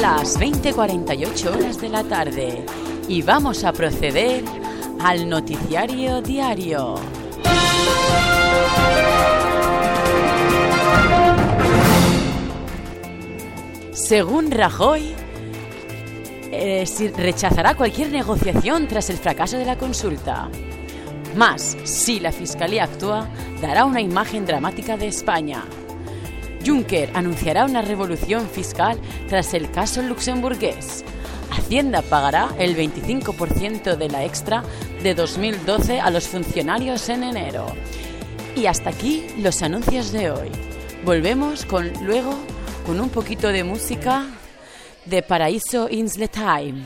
las 20:48 horas de la tarde y vamos a proceder al noticiario diario. Según Rajoy, eh, rechazará cualquier negociación tras el fracaso de la consulta. Más, si la Fiscalía actúa, dará una imagen dramática de España. Juncker anunciará una revolución fiscal tras el caso luxemburgués. Hacienda pagará el 25% de la extra de 2012 a los funcionarios en enero. Y hasta aquí los anuncios de hoy. Volvemos con luego con un poquito de música de Paraíso Insle Time.